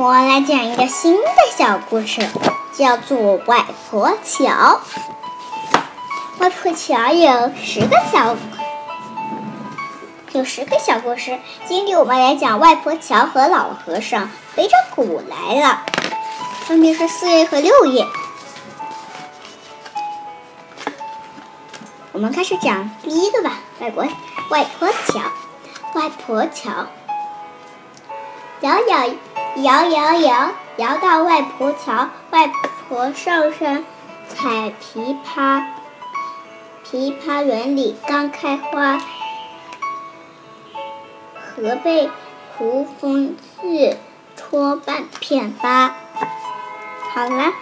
我来讲一个新的小故事，叫做《外婆桥》。外婆桥有十个小，有十个小故事。今天我们来讲外婆桥和老和尚背着鼓来了，分别是四页和六页。我们开始讲第一个吧，外国外婆桥，外婆桥，摇摇。摇摇摇，摇到外婆桥。外婆上山采枇杷，枇杷园里刚开花。河被胡蜂刺，戳半片疤。好了，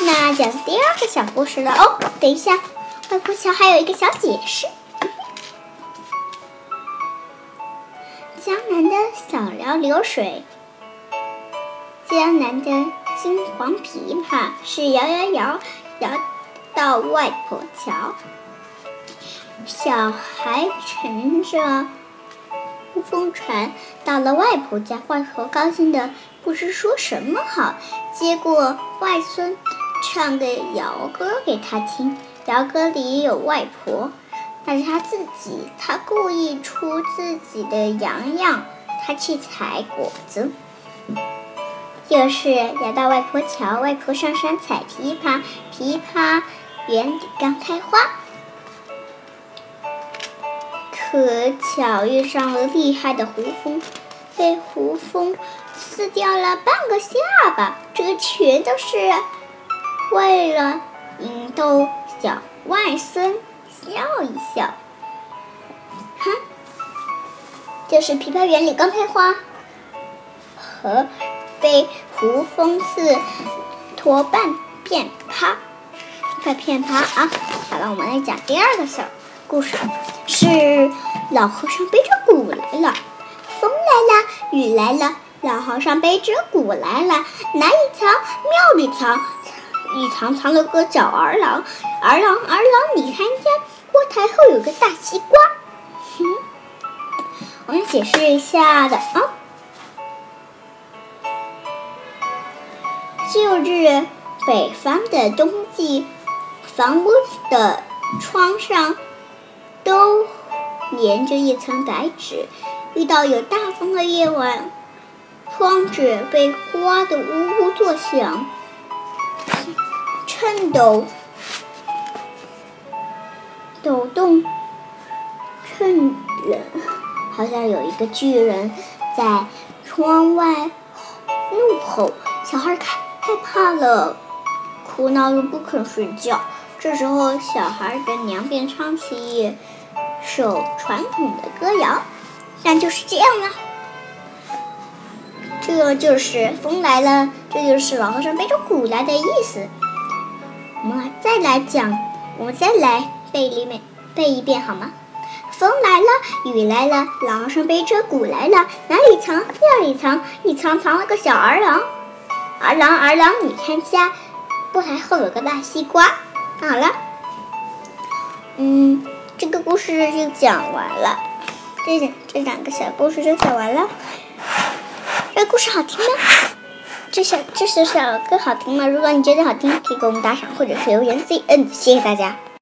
那讲第二个小故事了哦。等一下，外婆桥还有一个小解释。江南的小桥流水。江南的金黄枇杷是摇摇摇摇到外婆桥，小孩乘着风船到了外婆家，外婆高兴的不知说什么好。结果外孙唱个摇歌给他听，摇歌里有外婆，那是他自己，他故意出自己的洋洋，他去采果子。就是摇到外婆桥，外婆上山采枇杷，枇杷园里刚开花。可巧遇上了厉害的胡蜂，被胡蜂撕掉了半个下巴。这全都是为了引逗小外孙笑一笑。哼，就是枇杷园里刚开花和。被胡蜂刺，脱半片趴，半片趴啊！好了，我们来讲第二个小故事，是老和尚背着鼓来了，风来了，雨来了，老和尚背着鼓来了，哪里藏？庙里藏，一藏藏了个小儿郎，儿郎儿郎，你看见锅台后有个大西瓜。哼，我们解释一下的啊。旧日北方的冬季，房屋的窗上都粘着一层白纸。遇到有大风的夜晚，窗纸被刮得呜呜作响，颤抖、抖动，趁人，好像有一个巨人在窗外怒吼。小孩看。害怕了，哭闹又不肯睡觉。这时候，小孩的娘便唱起一首传统的歌谣，那就是这样了。这就是风来了，这就是老和尚背着鼓来的意思。我们再来讲，我们再来背里面背一遍好吗？风来了，雨来了，老和尚背着鼓来了，哪里藏？那里藏，一藏藏了个小儿郎。儿郎儿郎，你看家，不还后有个大西瓜。好了，嗯，这个故事就讲完了。这这两个小故事就讲完了。这故事好听吗？这首这首小歌好听吗？如果你觉得好听，可以给我们打赏或者是留言 C N。谢谢大家。